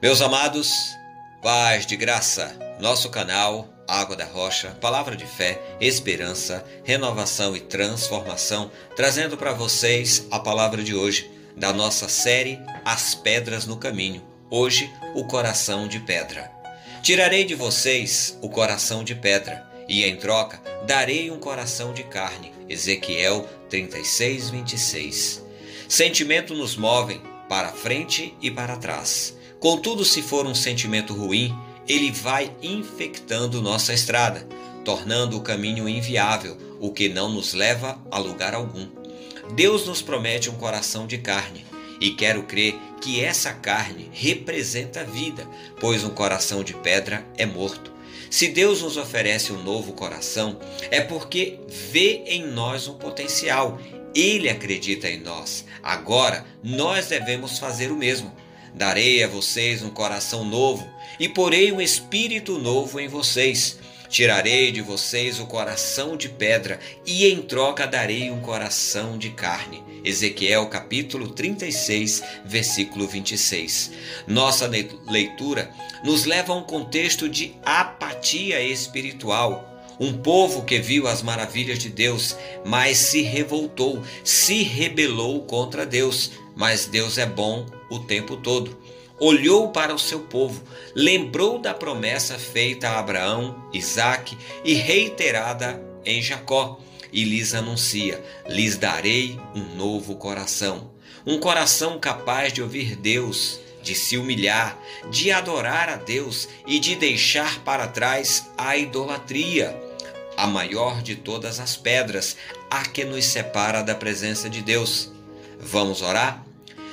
Meus amados, paz de graça, nosso canal Água da Rocha, palavra de fé, esperança, renovação e transformação, trazendo para vocês a palavra de hoje da nossa série As Pedras no Caminho. Hoje, o coração de pedra. Tirarei de vocês o coração de pedra, e em troca darei um coração de carne. Ezequiel 36, 26. Sentimento nos movem para frente e para trás. Contudo, se for um sentimento ruim, ele vai infectando nossa estrada, tornando o caminho inviável, o que não nos leva a lugar algum. Deus nos promete um coração de carne, e quero crer que essa carne representa a vida, pois um coração de pedra é morto. Se Deus nos oferece um novo coração, é porque vê em nós um potencial. Ele acredita em nós. Agora, nós devemos fazer o mesmo. Darei a vocês um coração novo e porei um espírito novo em vocês. Tirarei de vocês o coração de pedra e em troca darei um coração de carne. Ezequiel capítulo 36, versículo 26. Nossa leitura nos leva a um contexto de apatia espiritual. Um povo que viu as maravilhas de Deus, mas se revoltou, se rebelou contra Deus. Mas Deus é bom o tempo todo. Olhou para o seu povo, lembrou da promessa feita a Abraão, Isaque e reiterada em Jacó, e lhes anuncia: lhes darei um novo coração, um coração capaz de ouvir Deus, de se humilhar, de adorar a Deus e de deixar para trás a idolatria, a maior de todas as pedras, a que nos separa da presença de Deus. Vamos orar?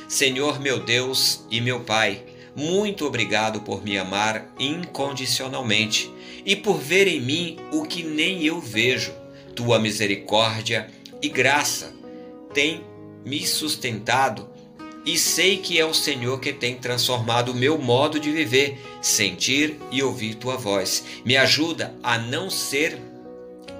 Senhor meu Deus e meu Pai, muito obrigado por me amar incondicionalmente e por ver em mim o que nem eu vejo. Tua misericórdia e graça têm me sustentado e sei que é o Senhor que tem transformado o meu modo de viver, sentir e ouvir tua voz. Me ajuda a não ser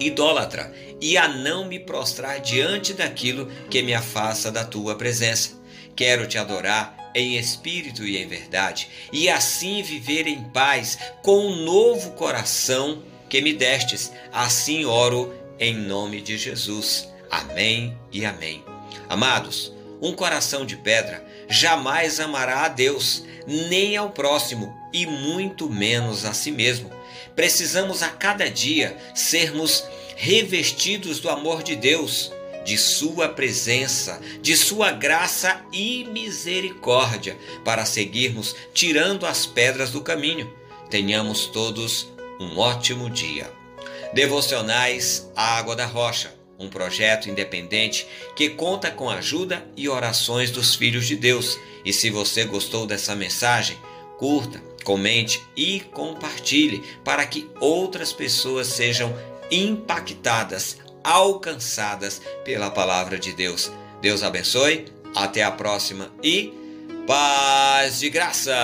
idólatra e a não me prostrar diante daquilo que me afasta da tua presença. Quero te adorar em espírito e em verdade, e assim viver em paz com um novo coração que me destes. Assim oro em nome de Jesus. Amém e amém. Amados, um coração de pedra jamais amará a Deus, nem ao próximo, e muito menos a si mesmo. Precisamos a cada dia sermos revestidos do amor de Deus de Sua presença, de Sua graça e misericórdia, para seguirmos tirando as pedras do caminho. Tenhamos todos um ótimo dia. Devocionais Água da Rocha, um projeto independente que conta com ajuda e orações dos filhos de Deus. E se você gostou dessa mensagem, curta, comente e compartilhe para que outras pessoas sejam impactadas alcançadas pela palavra de Deus. Deus abençoe, até a próxima e paz de graça!